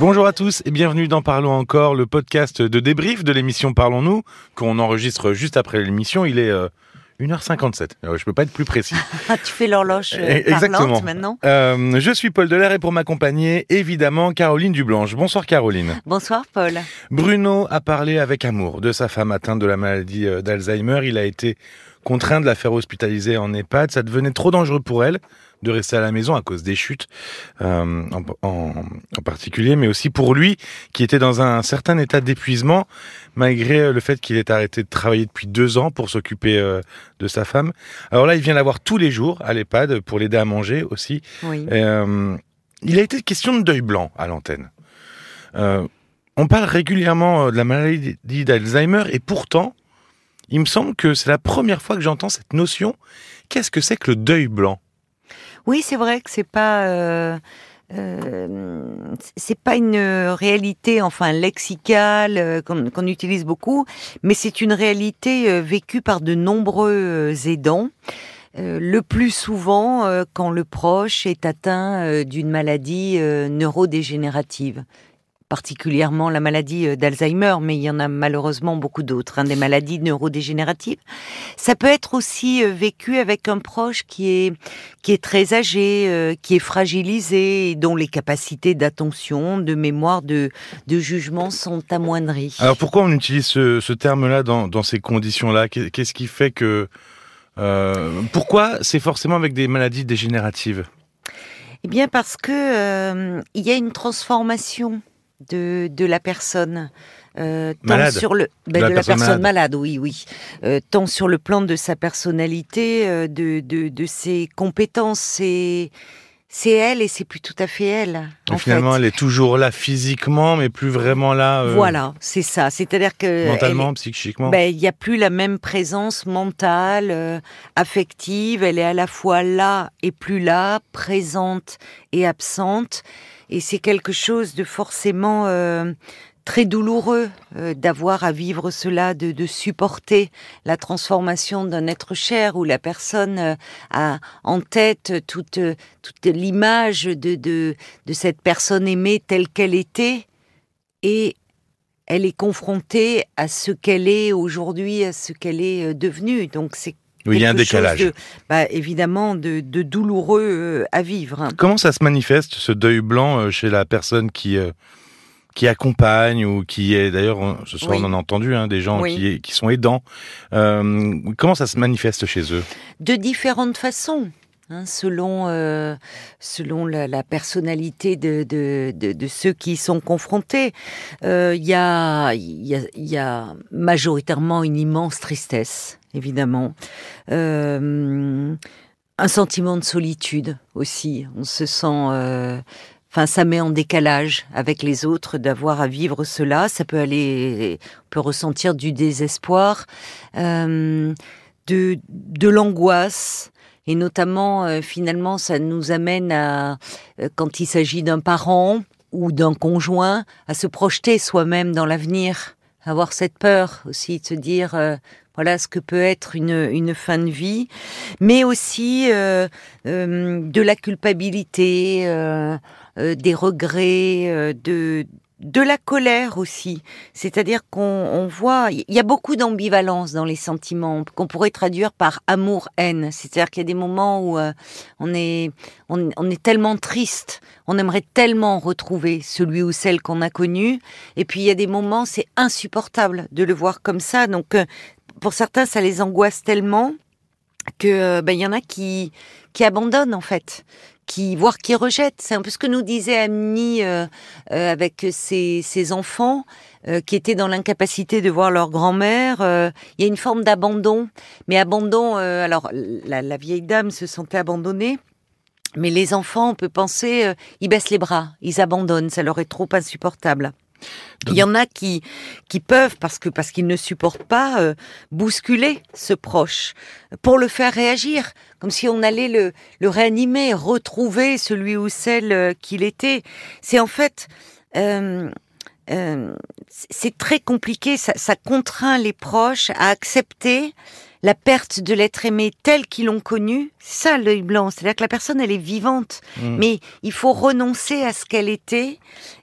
Bonjour à tous et bienvenue dans Parlons encore, le podcast de débrief de l'émission Parlons-nous, qu'on enregistre juste après l'émission. Il est 1h57. Euh, je peux pas être plus précis. Tu fais l'horloge euh, Exactement. maintenant. Euh, je suis Paul Delair et pour m'accompagner, évidemment, Caroline Dublanche. Bonsoir Caroline. Bonsoir Paul. Bruno a parlé avec amour de sa femme atteinte de la maladie d'Alzheimer. Il a été contraint de la faire hospitaliser en EHPAD. Ça devenait trop dangereux pour elle de rester à la maison à cause des chutes euh, en, particulier, mais aussi pour lui qui était dans un certain état d'épuisement malgré le fait qu'il ait arrêté de travailler depuis deux ans pour s'occuper euh, de sa femme. Alors là, il vient la voir tous les jours à l'EHPAD pour l'aider à manger aussi. Euh, il a été question de deuil blanc à l'antenne. on parle régulièrement de la maladie d'Alzheimer et pourtant, il me semble que c'est la première fois que j'entends cette notion. Qu'est-ce que c'est que le deuil blanc? Oui, c'est vrai que c'est pas. Euh, euh, c'est pas une réalité enfin lexicale euh, qu'on utilise beaucoup, mais c'est une réalité vécue par de nombreux aidants. le plus souvent quand le proche est atteint d'une maladie neurodégénérative particulièrement la maladie euh, d'Alzheimer, mais il y en a malheureusement beaucoup d'autres, hein, des maladies neurodégénératives. Ça peut être aussi euh, vécu avec un proche qui est qui est très âgé, euh, qui est fragilisé, et dont les capacités d'attention, de mémoire, de de jugement sont amoindries. Alors pourquoi on utilise ce, terme-là dans, dans ces conditions-là? Qu'est-ce qui fait que pourquoi c'est forcément avec des maladies dégénératives? Eh bien parce que il y a une transformation de, de la personne. Euh, tant sur le ben, de, la, personne, malade. oui oui euh, tant sur le plan de sa personnalité euh, de, de, de, ses compétences c'est c'est elle et c'est plus tout à fait elle en finalement elle est toujours là physiquement mais plus vraiment là euh, voilà c'est ça. C'est-à-dire que mentalement psychiquement. Ben, il n'y a plus la même présence mentale euh, affective. Elle est à la fois là et plus là présente et absente. Et c'est quelque chose de forcément euh, très douloureux euh, d'avoir à vivre cela, de, de, supporter la transformation d'un être cher où la personne euh, a en tête toute, toute l'image de, de, de cette personne aimée telle qu'elle était et elle est confrontée à ce qu'elle est aujourd'hui, à ce qu'elle est devenue. Donc c'est il y a un décalage. bah, évidemment, de, douloureux euh, à vivre. Comment ça se manifeste, ce deuil blanc, euh, chez la personne qui, euh, qui accompagne ou qui est, d'ailleurs, ce soir on en a entendu, hein, des gens qui, qui, sont aidants. comment ça se manifeste chez eux? De différentes façons. Hein, selon selon la, personnalité de, de, de, ceux qui sont confrontés. Il y, a, y, a, y a majoritairement une immense tristesse évidemment. Euh, un sentiment de solitude aussi. On se sent, euh, enfin, ça met en décalage avec les autres d'avoir à vivre cela. Ça peut aller, on peut ressentir du désespoir, euh, de, de l'angoisse. Et notamment, finalement, ça nous amène à, quand il s'agit d'un parent ou d'un conjoint, à se projeter soi-même dans l'avenir avoir cette peur aussi de se dire voilà ce que peut être une, fin de vie, mais aussi euh, euh, de la culpabilité, euh, des regrets, de de la colère aussi. C'est-à-dire qu'on voit, il y a beaucoup d'ambivalence dans les sentiments qu'on pourrait traduire par amour-haine. C'est-à-dire qu'il y a des moments où on est, on, on, est tellement triste, on aimerait tellement retrouver celui ou celle qu'on a connu. Et puis il y a des moments, c'est insupportable de le voir comme ça. Donc pour certains, ça les angoisse tellement que euh, ben, il y en a qui qui abandonnent en fait, qui voire qui rejettent. C'est un peu ce que nous disait Amni euh, euh, avec ses, ses enfants qui étaient dans l'incapacité de voir leur grand-mère. Il y a une forme d'abandon, mais abandon. alors la, la, vieille dame se sentait abandonnée. Mais les enfants, on peut penser, ils baissent les bras, ils abandonnent, ça leur est trop insupportable. Il y en a qui qui peuvent parce parce qu'ils ne supportent pas euh, bousculer ce proche pour le faire réagir, comme si on allait le le réanimer, retrouver celui ou celle euh, qu'il était. C'est en fait euh, c'est très compliqué, ça, contraint les proches à accepter la perte de l'être aimé tel qu'ils l'ont connu, ça l'œil blanc. C'est-à-dire que la personne, elle est vivante, Mm. mais il faut renoncer à ce qu'elle était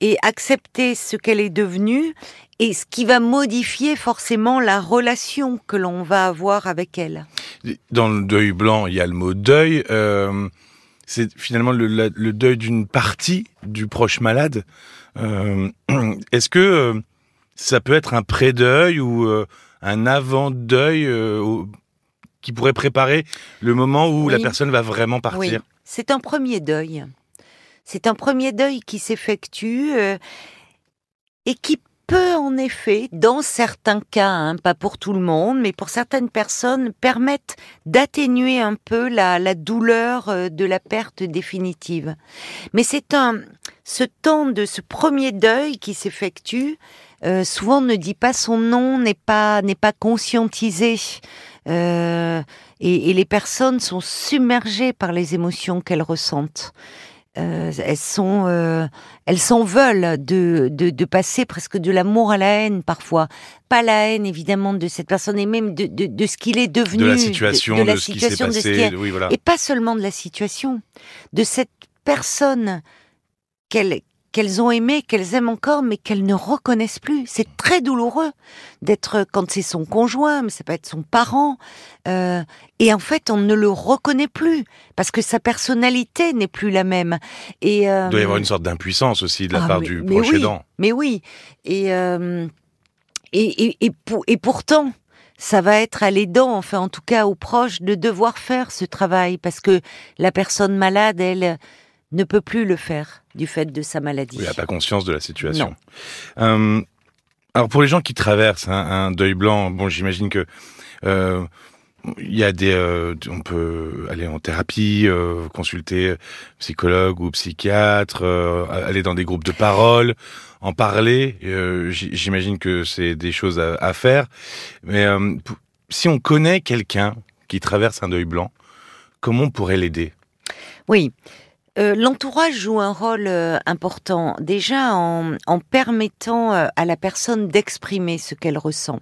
et accepter ce qu'elle est devenue et ce qui va modifier forcément la relation que l'on va avoir avec elle. Dans le deuil blanc, il y a le mot deuil. euh, c'est finalement le, la- le deuil d'une partie du proche malade. Euh, Est-ce que euh, ça peut être un pré-deuil ou un avant-deuil euh, qui pourrait préparer le moment où la personne va vraiment partir Oui, c'est un premier deuil. C'est un premier deuil qui s'effectue euh, et qui peut en effet, dans certains cas, hein, pas pour tout le monde, mais pour certaines personnes, permettre d'atténuer un peu la, la douleur euh, de la perte définitive. Mais c'est un, ce temps de ce premier deuil qui s'effectue, euh, souvent ne dit pas son nom, n'est pas n'est pas conscientisé. Euh, et, et les personnes sont submergées par les émotions qu'elles ressentent. Euh, elles sont, euh, elles s'en veulent de, de, de passer presque de l'amour à la haine parfois. Pas la haine évidemment de cette personne et même de, de, de ce qu'il est devenu, de la situation, de, la ce qui situation, de ce qui est- Oui, voilà. et pas seulement de la situation, de cette personne qu'elles qu'elles ont aimée, qu'elles aiment encore, mais qu'elles ne reconnaissent plus. C'est très douloureux d'être quand c'est son conjoint, mais ça peut être son parent, euh, et en fait on ne le reconnaît plus parce que sa personnalité n'est plus la même. Et euh, Il doit y avoir une sorte d'impuissance aussi de la ah, part mais- du proche oui. aidant. mais oui, et, euh, et, et, et, pour- et pourtant, ça va être à l'aidant, enfin en tout cas aux proches, de devoir faire ce travail, parce que la personne malade, elle, ne peut plus le faire du fait de sa maladie. Oui, il n'a pas conscience de la situation. Euh, alors pour les gens qui traversent un, un deuil blanc, bon, j'imagine que euh, il y a des, euh, on peut aller en thérapie, euh, consulter psychologue ou psychiatre, euh, aller dans des groupes de parole, en parler. J'imagine que c'est des choses à, à faire. Mais si on connaît quelqu'un qui traverse un deuil blanc, comment on pourrait l'aider? Oui. Euh, L'entourage joue un rôle euh, important, déjà en, en permettant euh, à la personne d'exprimer ce qu'elle ressent,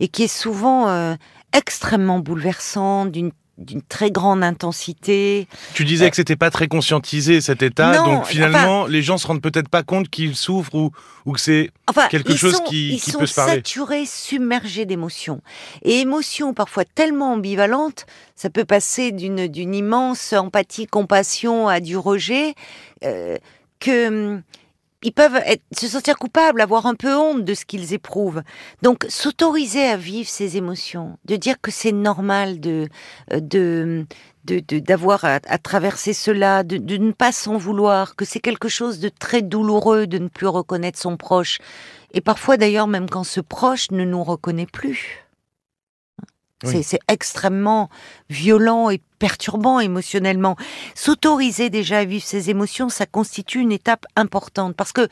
et qui est souvent extrêmement bouleversant, d'une d'une très grande intensité. Tu disais que c'était pas très conscientisé cet état, Non, donc finalement les gens se rendent peut-être pas compte qu'ils souffrent ou, ou que c'est Enfin, Quelque chose sont, qui- ils qui sont peut se parler. saturés, submergés d'émotions. Et émotions parfois tellement ambivalentes, ça peut passer d'une d'une immense empathie, compassion à du rejet, euh, que hum, ils peuvent être- se sentir coupables, avoir un peu honte de ce qu'ils éprouvent. Donc, s'autoriser à vivre ces émotions, de dire que c'est normal de euh, de- de- d'avoir à, à traverser cela, de, de ne pas s'en vouloir, que c'est quelque chose de très douloureux de ne plus reconnaître son proche. Et parfois d'ailleurs, même quand ce proche ne nous reconnaît plus. C'est- extrêmement violent et perturbant émotionnellement. S'autoriser déjà à vivre ces émotions, ça constitue une étape importante parce que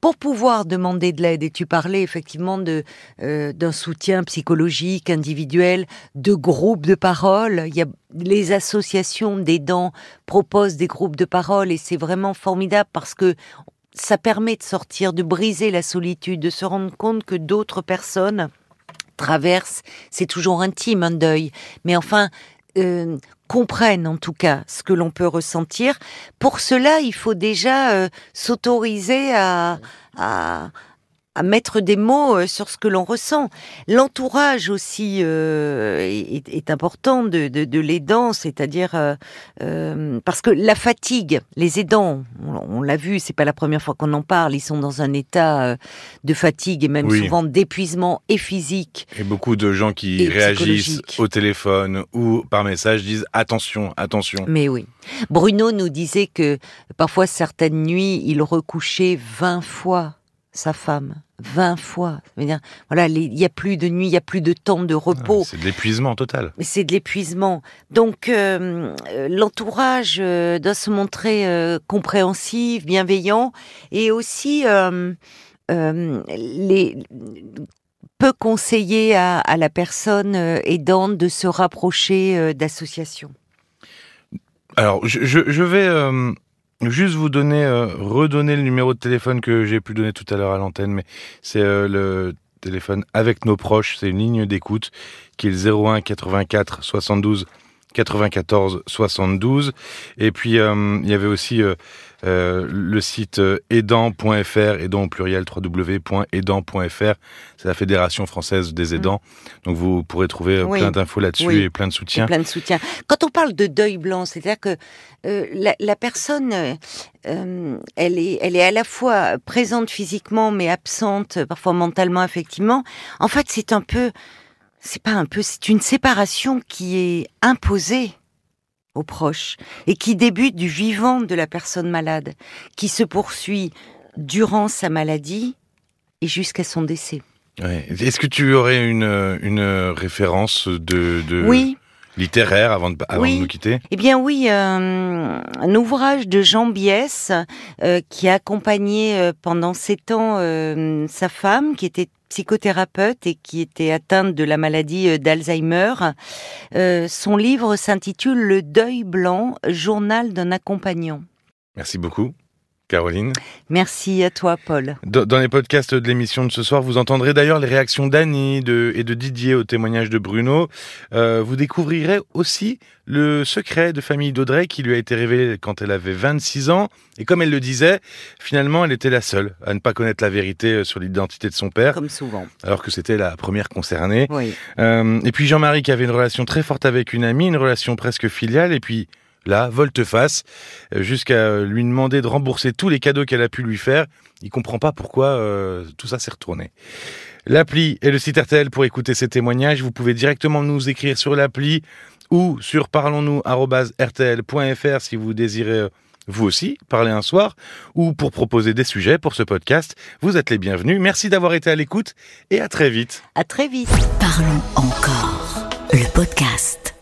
pour pouvoir demander de l'aide, et tu parlais effectivement de euh, d'un soutien psychologique individuel, de groupes de parole. Il y a les associations d'aidants proposent des groupes de parole et c'est vraiment formidable parce que ça permet de sortir, de briser la solitude, de se rendre compte que d'autres personnes traversent. C'est toujours intime un deuil, mais enfin euh, comprennent en tout cas ce que l'on peut ressentir. Pour cela, il faut déjà euh, s'autoriser à, à, à mettre des mots euh, sur ce que l'on ressent. L'entourage aussi euh, est, est important de, de, de l'aidant, c'est-à-dire euh, euh, parce que la fatigue, les aidants, on, on l'a vu, c'est pas la première fois qu'on en parle, ils sont dans un état euh, de fatigue et même Oui. souvent d'épuisement et physique. et beaucoup de gens qui réagissent au téléphone ou par message disent attention, attention. Mais oui. Bruno nous disait que parfois certaines nuits, il recouchait 20 fois sa femme. 20 fois. Dire, voilà, il n'y a plus de nuit, il n'y a plus de temps de repos. C'est de l'épuisement total. Mais c'est de l'épuisement. Donc euh, euh, l'entourage euh, doit se montrer euh, compréhensif, bienveillant, et aussi les peut conseiller à, à la personne aidante de se rapprocher d'associations. Alors, je, je, je vais juste vous donner, euh, redonner le numéro de téléphone que j'ai pu donner tout à l'heure à l'antenne, mais c'est euh, le téléphone avec nos proches. C'est une ligne d'écoute qui est le 01 84 72 94 72. Et puis, euh, il y avait aussi euh, euh, le site aidant.fr, aidant au pluriel, www.aidant.fr. C'est la Fédération française des mmh. aidants. Donc, vous pourrez trouver plein d'infos là-dessus et plein de soutien. plein de soutien. Quand on parle de deuil blanc, c'est-à-dire que la, la, personne, elle, est, elle est à la fois présente physiquement, mais absente, parfois mentalement, effectivement. En fait, c'est un peu c'est pas un peu, c'est une séparation qui est imposée aux proches et qui débute du vivant de la personne malade, qui se poursuit durant sa maladie et jusqu'à son décès. Est-ce que tu aurais une, une référence de, de... Oui, littéraire avant de, avant de nous quitter? Eh bien oui, euh, un ouvrage de Jean Biès euh, qui a accompagné euh, pendant sept ans sa femme qui était psychothérapeute et qui était atteinte de la maladie d'Alzheimer. son livre s'intitule Le deuil blanc, journal d'un accompagnant. Merci beaucoup. Caroline. Merci à toi, Paul. Dans les podcasts de l'émission de ce soir, vous entendrez d'ailleurs les réactions d'Annie et de Didier au témoignage de Bruno. Euh, vous découvrirez aussi le secret de famille d'Audrey qui lui a été révélé quand elle avait 26 ans. Et comme elle le disait, finalement, elle était la seule à ne pas connaître la vérité euh, sur l'identité de son père. Comme souvent. Alors que c'était la première concernée. Oui. Euh, et puis Jean-Marie qui avait une relation très forte avec une amie, une relation presque filiale. Et puis là, volte-face, euh, jusqu'à lui demander de rembourser tous les cadeaux qu'elle a pu lui faire. Il comprend pas pourquoi euh, tout ça s'est retourné. L'appli et le site RTL pour écouter ces témoignages. Vous pouvez directement nous écrire sur l'appli ou sur parlons-nous@rtl.fr si vous désirez euh, vous aussi parler un soir ou pour proposer des sujets pour ce podcast. Vous êtes les bienvenus. Merci d'avoir été à l'écoute et à très vite. À très vite. Parlons encore. Le podcast.